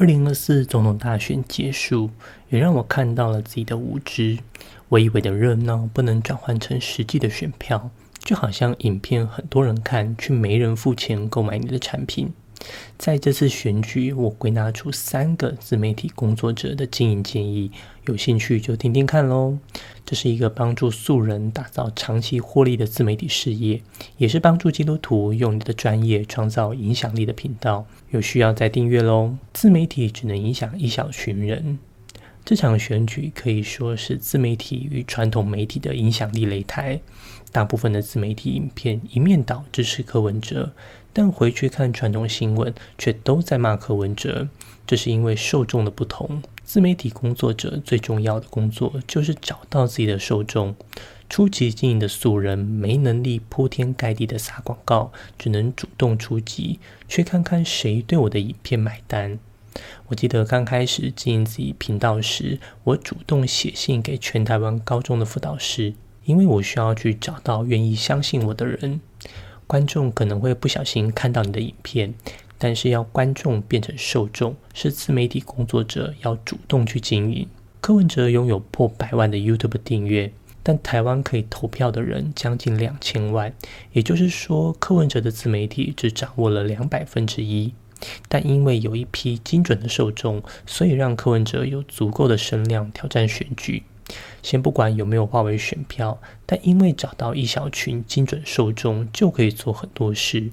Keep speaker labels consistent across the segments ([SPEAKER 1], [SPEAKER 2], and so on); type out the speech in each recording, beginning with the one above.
[SPEAKER 1] 二零二四总统大选结束，也让我看到了自己的无知。我以为的热闹不能转换成实际的选票，就好像影片很多人看，却没人付钱购买你的产品。在这次选举，我归纳出三个自媒体工作者的经营建议，有兴趣就听听看喽。这是一个帮助素人打造长期获利的自媒体事业，也是帮助基督徒用你的专业创造影响力的频道。有需要再订阅喽。自媒体只能影响一小群人。这场选举可以说是自媒体与传统媒体的影响力擂台。大部分的自媒体影片一面倒支持柯文哲。但回去看传统新闻，却都在骂柯文哲。这是因为受众的不同。自媒体工作者最重要的工作就是找到自己的受众。初期经营的素人没能力铺天盖地的撒广告，只能主动出击，去看看谁对我的影片买单。我记得刚开始经营自己频道时，我主动写信给全台湾高中的辅导师，因为我需要去找到愿意相信我的人。观众可能会不小心看到你的影片，但是要观众变成受众，是自媒体工作者要主动去经营。柯文哲拥有破百万的 YouTube 订阅，但台湾可以投票的人将近两千万，也就是说，柯文哲的自媒体只掌握了两百分之一。但因为有一批精准的受众，所以让柯文哲有足够的声量挑战选举。先不管有没有化为选票，但因为找到一小群精准受众，就可以做很多事。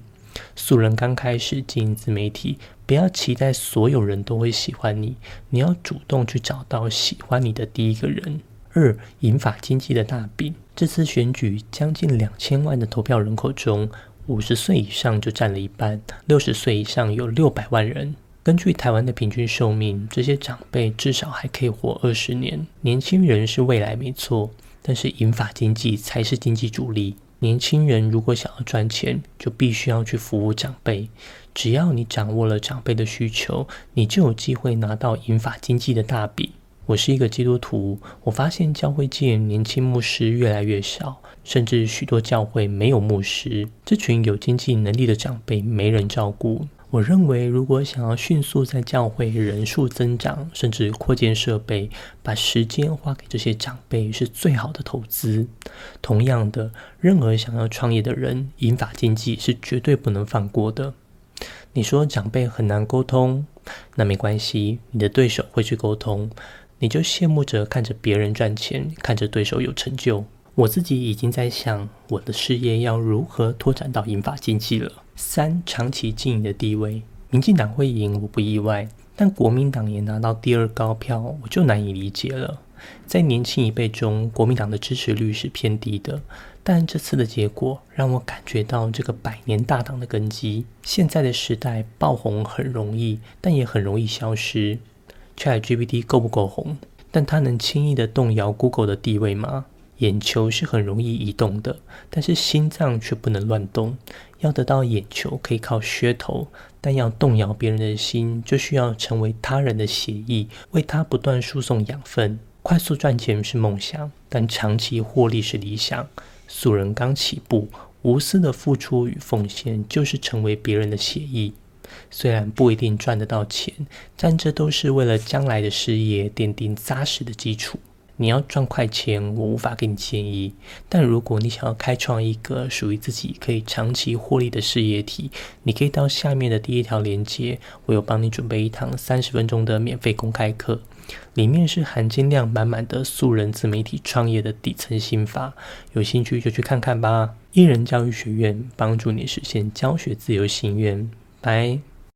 [SPEAKER 1] 素人刚开始经营自媒体，不要期待所有人都会喜欢你，你要主动去找到喜欢你的第一个人。二，引发经济的大饼。这次选举将近两千万的投票人口中，五十岁以上就占了一半，六十岁以上有六百万人。根据台湾的平均寿命，这些长辈至少还可以活二十年。年轻人是未来没错，但是银发经济才是经济主力。年轻人如果想要赚钱，就必须要去服务长辈。只要你掌握了长辈的需求，你就有机会拿到银发经济的大饼。我是一个基督徒，我发现教会界年轻牧师越来越少，甚至许多教会没有牧师。这群有经济能力的长辈没人照顾。我认为，如果想要迅速在教会人数增长，甚至扩建设备，把时间花给这些长辈是最好的投资。同样的，任何想要创业的人，引法经济是绝对不能放过的。你说长辈很难沟通，那没关系，你的对手会去沟通，你就羡慕着看着别人赚钱，看着对手有成就。我自己已经在想，我的事业要如何拓展到引法经济了。三长期经营的地位，民进党会赢我不意外，但国民党也拿到第二高票，我就难以理解了。在年轻一辈中，国民党的支持率是偏低的，但这次的结果让我感觉到这个百年大党的根基。现在的时代爆红很容易，但也很容易消失。ChatGPT 够不够红？但它能轻易的动摇 Google 的地位吗？眼球是很容易移动的，但是心脏却不能乱动。要得到眼球可以靠噱头，但要动摇别人的心，就需要成为他人的血液，为他不断输送养分。快速赚钱是梦想，但长期获利是理想。素人刚起步，无私的付出与奉献，就是成为别人的血液。虽然不一定赚得到钱，但这都是为了将来的事业奠定扎实的基础。你要赚快钱，我无法给你建议。但如果你想要开创一个属于自己可以长期获利的事业体，你可以到下面的第一条链接，我有帮你准备一堂三十分钟的免费公开课，里面是含金量满满的素人自媒体创业的底层心法。有兴趣就去看看吧。艺人教育学院帮助你实现教学自由心愿。拜。